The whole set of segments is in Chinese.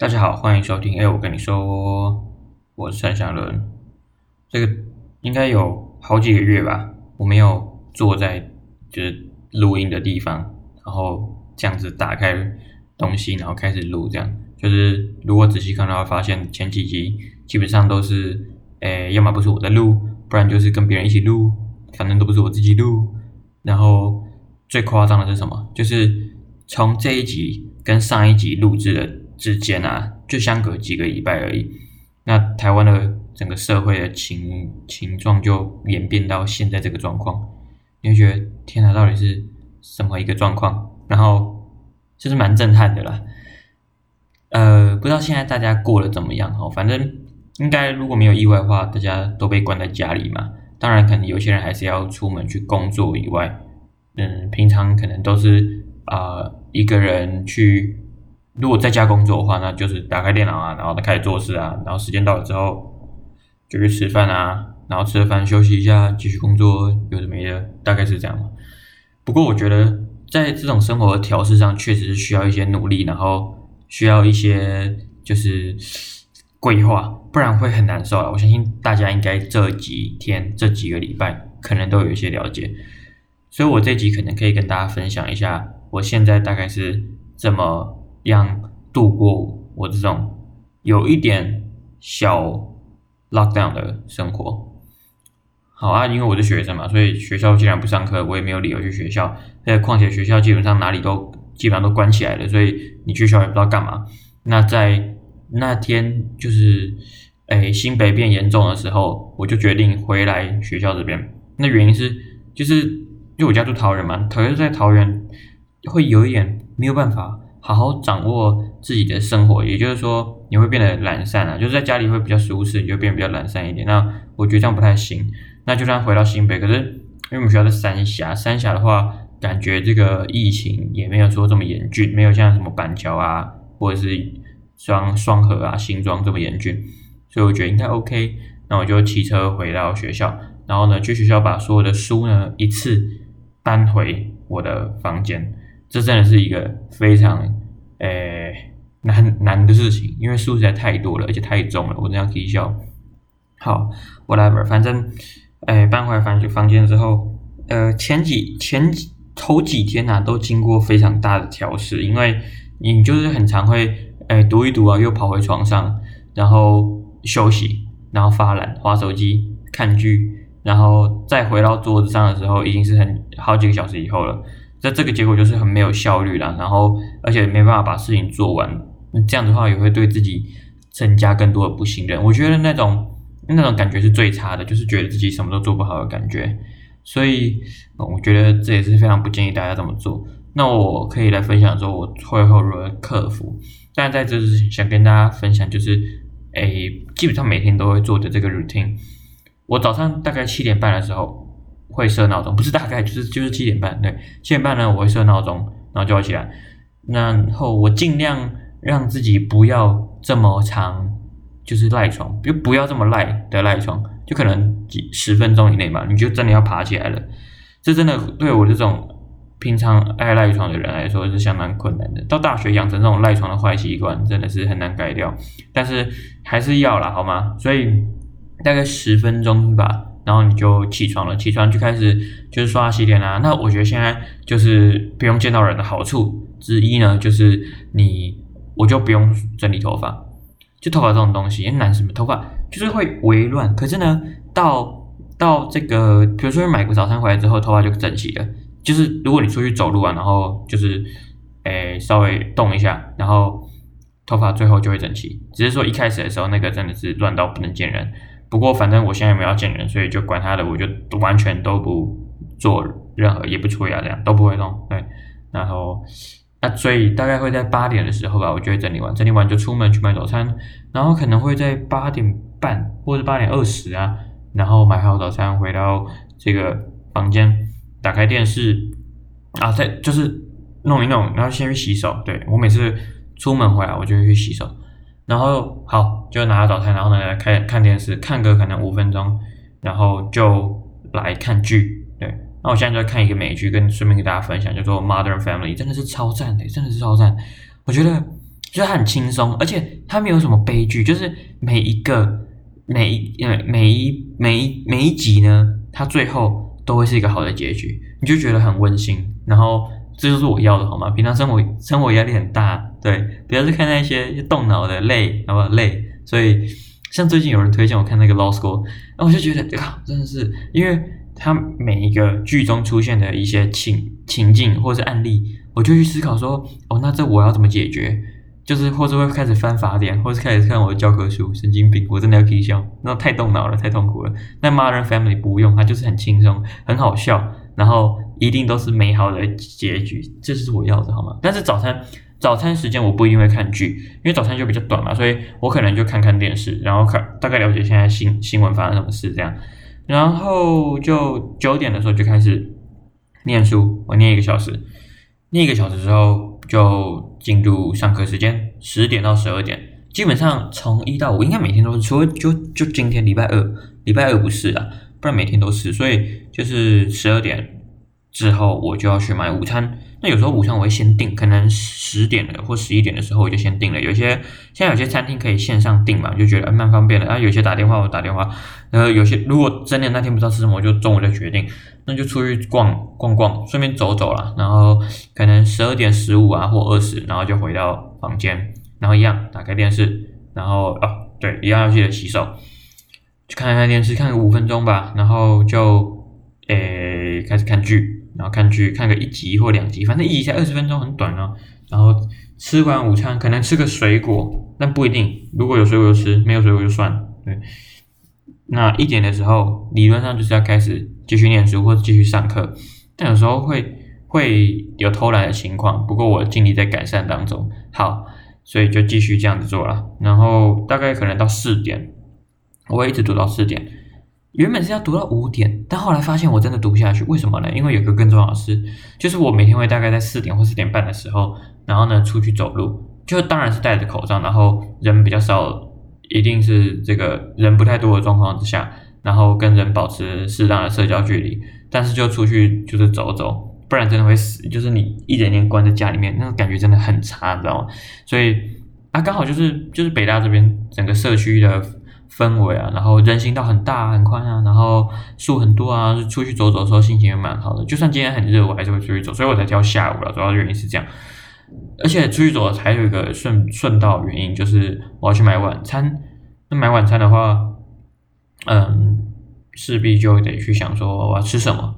大家好，欢迎收听。哎，我跟你说，我是陈祥伦。这个应该有好几个月吧，我没有坐在就是录音的地方，然后这样子打开东西，然后开始录。这样就是如果仔细看的话，发现前几集基本上都是，诶，要么不是我在录，不然就是跟别人一起录，反正都不是我自己录。然后最夸张的是什么？就是从这一集跟上一集录制的。之间啊，就相隔几个礼拜而已。那台湾的整个社会的情情状就演变到现在这个状况，你会觉得天哪，到底是什么一个状况？然后就是蛮震撼的啦。呃，不知道现在大家过得怎么样哈？反正应该如果没有意外的话，大家都被关在家里嘛。当然，可能有些人还是要出门去工作以外，嗯，平常可能都是啊、呃、一个人去。如果在家工作的话，那就是打开电脑啊，然后开始做事啊，然后时间到了之后就去吃饭啊，然后吃了饭休息一下，继续工作，有的没的，大概是这样。不过我觉得在这种生活的调适上，确实是需要一些努力，然后需要一些就是规划，不然会很难受啊。我相信大家应该这几天、这几个礼拜可能都有一些了解，所以我这集可能可以跟大家分享一下，我现在大概是这么。样度过我这种有一点小 lockdown 的生活。好啊，因为我是学生嘛，所以学校既然不上课，我也没有理由去学校。在况且学校基本上哪里都基本上都关起来了，所以你去学校也不知道干嘛。那在那天就是诶新北变严重的时候，我就决定回来学校这边。那原因是就是因为我家住桃园嘛，桃园在桃园会有一点没有办法。好好掌握自己的生活，也就是说，你会变得懒散啊，就是在家里会比较舒适，你就变得比较懒散一点。那我觉得这样不太行。那就算回到新北，可是因为我们学校在三峡，三峡的话，感觉这个疫情也没有说这么严峻，没有像什么板桥啊，或者是双双和啊、新庄这么严峻，所以我觉得应该 OK。那我就骑车回到学校，然后呢，去学校把所有的书呢一次搬回我的房间。这真的是一个非常诶、难难的事情，因为书实在太多了，而且太重了，我这样可以笑。好，whatever，反正诶、搬回房房间之后，呃前几前几头几天呐、啊，都经过非常大的调试，因为你就是很常会诶、读一读啊，又跑回床上，然后休息，然后发懒，划手机，看剧，然后再回到桌子上的时候，已经是很好几个小时以后了。那这个结果就是很没有效率啦，然后而且没办法把事情做完，那这样的话也会对自己增加更多的不信任。我觉得那种那种感觉是最差的，就是觉得自己什么都做不好的感觉。所以，我觉得这也是非常不建议大家这么做。那我可以来分享说，我会后如何克服。但在这之前，想跟大家分享就是，诶，基本上每天都会做的这个 routine。我早上大概七点半的时候。会设闹钟，不是大概就是就是七点半，对，七点半呢我会设闹钟，然后就要起来，然后我尽量让自己不要这么长，就是赖床，就不要这么赖的赖床，就可能几十分钟以内嘛，你就真的要爬起来了，这真的对我这种平常爱赖床的人来说是相当困难的。到大学养成这种赖床的坏习惯真的是很难改掉，但是还是要啦，好吗？所以大概十分钟吧。然后你就起床了，起床就开始就是刷牙洗脸啦。那我觉得现在就是不用见到人的好处之一呢，就是你我就不用整理头发，就头发这种东西，男生们头发就是会微乱。可是呢，到到这个，比如说买个早餐回来之后，头发就整齐了。就是如果你出去走路啊，然后就是诶稍微动一下，然后头发最后就会整齐。只是说一开始的时候，那个真的是乱到不能见人。不过反正我现在没有要见人，所以就管他的，我就完全都不做任何，也不出牙，这样都不会弄。对，然后那所以大概会在八点的时候吧，我就会整理完，整理完就出门去买早餐，然后可能会在八点半或者八点二十啊，然后买好早餐回到这个房间，打开电视啊，再就是弄一弄，然后先去洗手。对，我每次出门回来，我就会去洗手。然后好，就拿了早餐，然后呢，来看看电视，看个可能五分钟，然后就来看剧。对，那我现在就在看一个美剧，跟顺便跟大家分享，叫做《Modern Family》，真的是超赞的，真的是超赞。我觉得就是很轻松，而且它没有什么悲剧，就是每一个每一呃每一每一每一集呢，它最后都会是一个好的结局，你就觉得很温馨。然后这就是我要的，好吗？平常生活生活压力很大，对，不要去看那些动脑的累，好不好？累。所以像最近有人推荐我看那个 Law School，然后我就觉得啊，真的是因为它每一个剧中出现的一些情情境或是案例，我就去思考说，哦，那这我要怎么解决？就是，或者会开始翻法典，或是开始看我的教科书，神经病！我真的要气笑，那太动脑了，太痛苦了。那 Modern Family 不用，它就是很轻松，很好笑，然后一定都是美好的结局，这是我要的，好吗？但是早餐早餐时间我不一定会看剧，因为早餐就比较短嘛，所以我可能就看看电视，然后看大概了解现在新新闻发生什么事这样，然后就九点的时候就开始念书，我念一个小时，念一个小时之后。就进入上课时间，十点到十二点，基本上从一到五应该每天都是，除了就就今天礼拜二，礼拜二不是啊，不然每天都是，所以就是十二点之后我就要去买午餐。那有时候午餐我会先订，可能十点了或十一点的时候我就先订了。有些现在有些餐厅可以线上订嘛，就觉得蛮方便的。然啊，有些打电话我打电话，然后有些如果真的那天不知道吃什么，我就中午再决定。那就出去逛逛逛，顺便走走了。然后可能十二点十五啊或二十，然后就回到房间，然后一样打开电视，然后哦对，一样要记得洗手，去看一看电视，看个五分钟吧，然后就诶开始看剧，然后看剧看个一集或两集，反正一集才二十分钟，很短哦。然后吃完午餐，可能吃个水果，但不一定，如果有水果就吃，没有水果就算，对。那一点的时候，理论上就是要开始继续念书或者继续上课，但有时候会会有偷懒的情况，不过我尽力在改善当中。好，所以就继续这样子做了。然后大概可能到四点，我会一直读到四点。原本是要读到五点，但后来发现我真的读不下去。为什么呢？因为有个更重要的事，就是我每天会大概在四点或四点半的时候，然后呢出去走路，就当然是戴着口罩，然后人比较少。一定是这个人不太多的状况之下，然后跟人保持适当的社交距离，但是就出去就是走走，不然真的会死。就是你一整天关在家里面，那种感觉真的很差，你知道吗？所以啊，刚好就是就是北大这边整个社区的氛围啊，然后人行道很大很宽啊，然后树很多啊，出去走走的时候心情也蛮好的。就算今天很热，我还是会出去走，所以我才挑下午了。主要原因是这样。而且出去走还有一个顺顺道原因，就是我要去买晚餐。那买晚餐的话，嗯，势必就得去想说我要吃什么。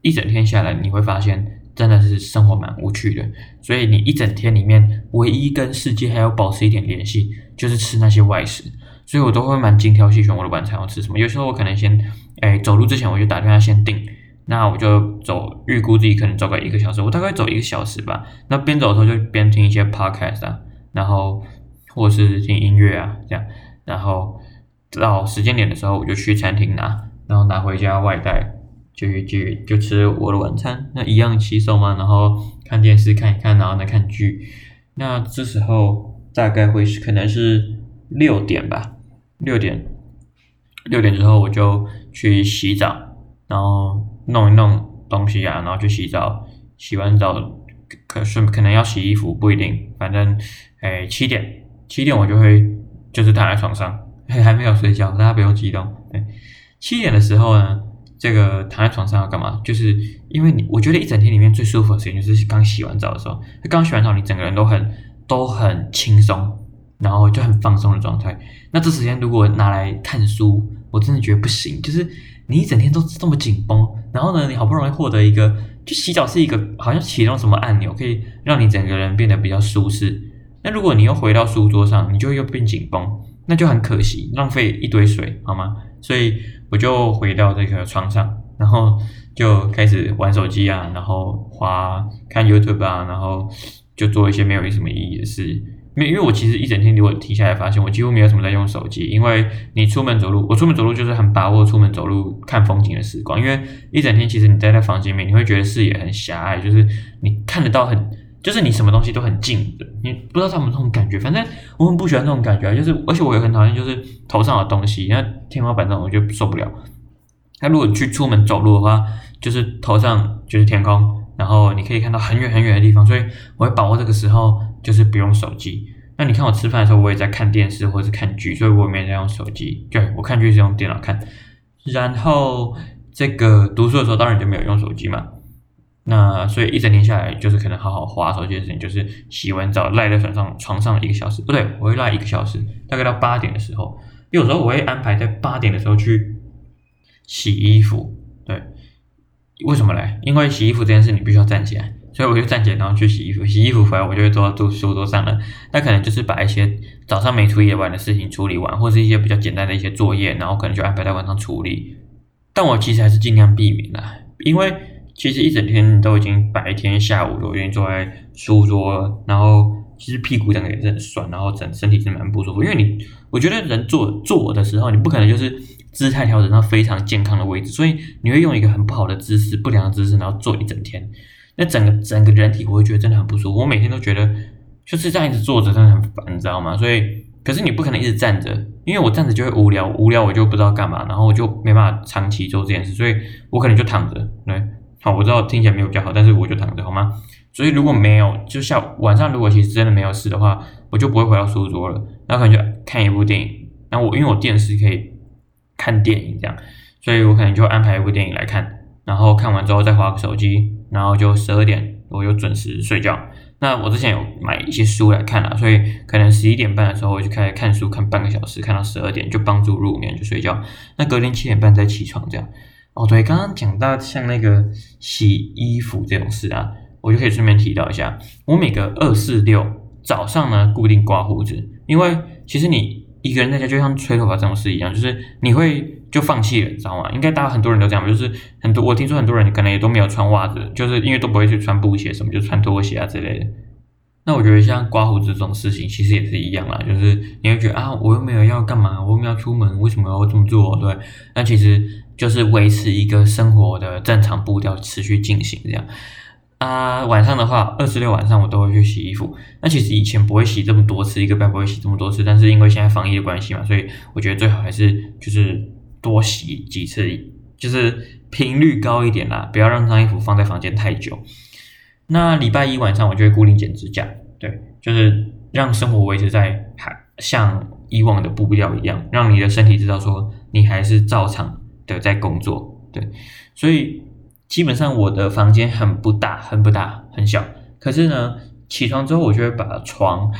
一整天下来，你会发现真的是生活蛮无趣的。所以你一整天里面，唯一跟世界还要保持一点联系，就是吃那些外食。所以我都会蛮精挑细选我的晚餐要吃什么。有时候我可能先，哎，走路之前我就打电话先定。那我就走，预估自己可能走个一个小时，我大概走一个小时吧。那边走的时候就边听一些 podcast 啊，然后或者是听音乐啊，这样。然后到时间点的时候，我就去餐厅拿，然后拿回家外带，就就就吃我的晚餐。那一样洗手嘛，然后看电视看一看，然后呢看剧。那这时候大概会是可能是六点吧，六点六点之后我就去洗澡。然后弄一弄东西啊，然后去洗澡，洗完澡可是可能要洗衣服，不一定，反正哎七点七点我就会就是躺在床上，还没有睡觉，大家不用激动。对，七点的时候呢，这个躺在床上要干嘛？就是因为你我觉得一整天里面最舒服的时间就是刚洗完澡的时候，刚洗完澡你整个人都很都很轻松，然后就很放松的状态。那这时间如果拿来看书，我真的觉得不行，就是。你一整天都这么紧绷，然后呢，你好不容易获得一个，就洗澡是一个好像启动什么按钮，可以让你整个人变得比较舒适。那如果你又回到书桌上，你就又变紧绷，那就很可惜，浪费一堆水，好吗？所以我就回到这个床上，然后就开始玩手机啊，然后滑看 YouTube 啊，然后就做一些没有什么意义的事。没，因为我其实一整天如果停下来发现，我几乎没有什么在用手机。因为你出门走路，我出门走路就是很把握出门走路看风景的时光。因为一整天其实你待在房间里面，你会觉得视野很狭隘，就是你看得到很，就是你什么东西都很近的，你不知道他们这种感觉。反正我很不喜欢这种感觉，就是而且我也很讨厌就是头上的东西，那天花板这种我就受不了。那如果去出门走路的话，就是头上就是天空，然后你可以看到很远很远的地方，所以我会把握这个时候。就是不用手机。那你看我吃饭的时候，我也在看电视或者是看剧，所以我也没在用手机。对，我看剧是用电脑看。然后这个读书的时候，当然就没有用手机嘛。那所以一整天下来，就是可能好好滑手机的时间，就是洗完澡赖在床上床上一个小时，不对，我会赖一个小时，大概到八点的时候。有时候我会安排在八点的时候去洗衣服。对，为什么嘞？因为洗衣服这件事你必须要站起来，所以我就站起来然后去洗衣服。洗衣服回来我就会坐到书桌上了。那可能就是把一些早上没处理完的事情处理完，或是一些比较简单的一些作业，然后可能就安排在晚上处理。但我其实还是尽量避免啦，因为。其实一整天都已经白天下午都已经坐在书桌，然后其实屁股整个也是很酸，然后整身体是蛮不舒服。因为你，我觉得人坐坐的时候，你不可能就是姿态调整到非常健康的位置，所以你会用一个很不好的姿势、不良的姿势，然后坐一整天。那整个整个人体我会觉得真的很不舒服。我每天都觉得就是这样一直坐着真的很烦，你知道吗？所以，可是你不可能一直站着，因为我站着就会无聊，无聊我就不知道干嘛，然后我就没办法长期做这件事，所以我可能就躺着，对。好，我知道听起来没有比较好，但是我就躺着好吗？所以如果没有，就下午晚上如果其实真的没有事的话，我就不会回到书桌了，那可能就看一部电影。然后我因为我电视可以看电影这样，所以我可能就安排一部电影来看，然后看完之后再划个手机，然后就十二点我就准时睡觉。那我之前有买一些书来看啊，所以可能十一点半的时候我就开始看书，看半个小时，看到十二点就帮助入眠就睡觉。那隔天七点半再起床这样。哦，对，刚刚讲到像那个洗衣服这种事啊，我就可以顺便提到一下，我每个二四六早上呢固定刮胡子，因为其实你一个人在家就像吹头发这种事一样，就是你会就放弃了，你知道吗？应该大家很多人都这样，就是很多我听说很多人可能也都没有穿袜子，就是因为都不会去穿布鞋什么，就穿拖鞋啊之类的。那我觉得像刮胡子这种事情，其实也是一样啦，就是你会觉得啊，我又没有要干嘛，我又没有要出门，为什么要这么做？对，那其实。就是维持一个生活的正常步调，持续进行这样。啊，晚上的话，二十六晚上我都会去洗衣服。那其实以前不会洗这么多次，一个礼拜不会洗这么多次。但是因为现在防疫的关系嘛，所以我觉得最好还是就是多洗几次，就是频率高一点啦，不要让脏衣服放在房间太久。那礼拜一晚上我就会固定剪指甲，对，就是让生活维持在还像以往的步调一样，让你的身体知道说你还是照常。的在工作，对，所以基本上我的房间很不大，很不大，很小。可是呢，起床之后我就会把床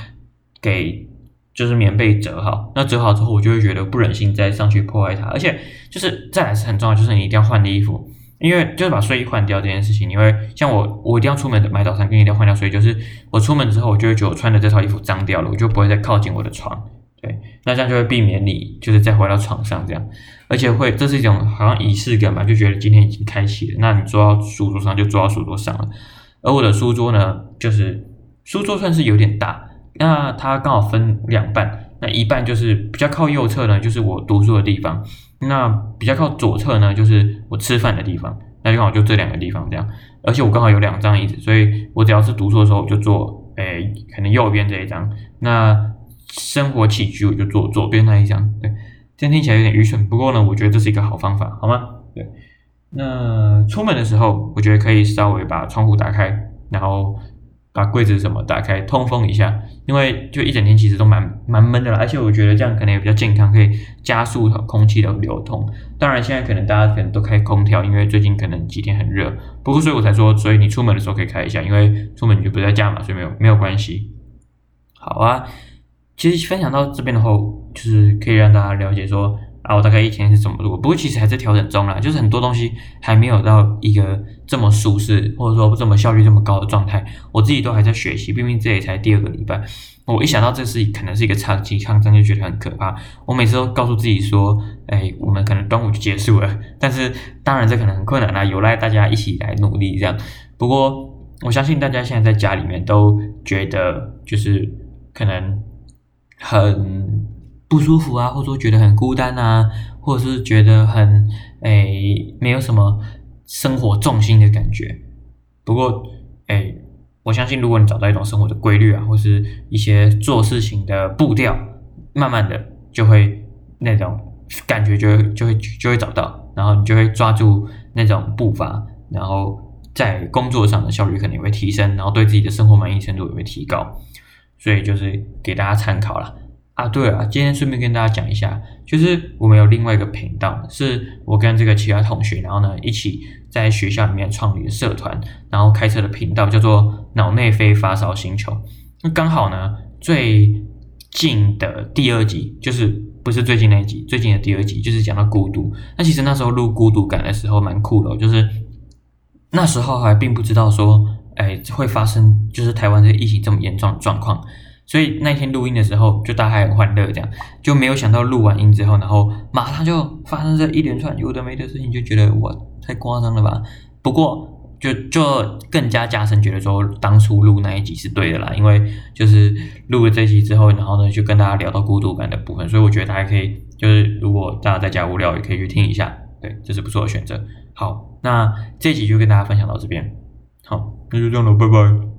给就是棉被折好。那折好之后，我就会觉得不忍心再上去破坏它。而且就是再来是很重要，就是你一定要换的衣服，因为就是把睡衣换掉这件事情，因为像我，我一定要出门买早餐，跟一定要换掉睡衣。就是我出门之后，我就会觉得我穿的这套衣服脏掉了，我就不会再靠近我的床。对，那这样就会避免你就是再回到床上这样，而且会这是一种好像仪式感嘛，就觉得今天已经开启了。那你坐到书桌上就坐到书桌上了，而我的书桌呢，就是书桌算是有点大，那它刚好分两半，那一半就是比较靠右侧呢，就是我读书的地方，那比较靠左侧呢，就是我吃饭的地方，那就刚好就这两个地方这样，而且我刚好有两张椅子，所以我只要是读书的时候，我就坐，诶，可能右边这一张，那。生活起居我就坐左边那一张，对，这样听起来有点愚蠢，不过呢，我觉得这是一个好方法，好吗？对，那出门的时候，我觉得可以稍微把窗户打开，然后把柜子什么打开，通风一下，因为就一整天其实都蛮蛮闷的啦，而且我觉得这样可能也比较健康，可以加速空气的流通。当然，现在可能大家可能都开空调，因为最近可能几天很热，不过所以我才说，所以你出门的时候可以开一下，因为出门你就不在家嘛，所以没有没有关系。好啊。其实分享到这边的话，就是可以让大家了解说我大概一天是怎么做。不过其实还在调整中啦，就是很多东西还没有到一个这么舒适，或者说这么效率这么高的状态。我自己都还在学习，毕竟这也才第二个礼拜。我一想到这是可能是一个长期抗争，就觉得很可怕。我每次都告诉自己说，哎，我们可能端午就结束了。但是当然这可能很困难啦，有赖大家一起来努力这样。不过我相信大家现在在家里面都觉得就是可能。很不舒服啊，或者说觉得很孤单啊，或者是觉得很诶没有什么生活重心的感觉。不过诶，我相信如果你找到一种生活的规律啊，或是一些做事情的步调，慢慢的就会那种感觉就会就会就会找到，然后你就会抓住那种步伐，然后在工作上的效率肯定会提升，然后对自己的生活满意程度也会提高。所以就是给大家参考啦。啊，对了，今天顺便跟大家讲一下，就是我们有另外一个频道，是我跟这个其他同学，然后呢一起在学校里面创立的社团，然后开设的频道叫做“脑内啡发烧星球”。那刚好呢，最近的第二集就是不是最近那一集，最近的第二集就是讲到孤独。那其实那时候录孤独感的时候蛮酷的，就是那时候还并不知道说，哎，会发生就是台湾这个疫情这么严重的状况。所以那天录音的时候，就大家很欢乐，这样就没有想到录完音之后，然后马上就发生这一连串有的没的事情，就觉得哇，太夸张了吧？不过就就更加加深觉得说，当初录那一集是对的啦，因为就是录了这集之后，然后呢就跟大家聊到孤独感的部分，所以我觉得大家可以就是如果大家在家无聊，也可以去听一下，对，这是不错的选择。好，那这集就跟大家分享到这边，好，那就这样了，拜拜。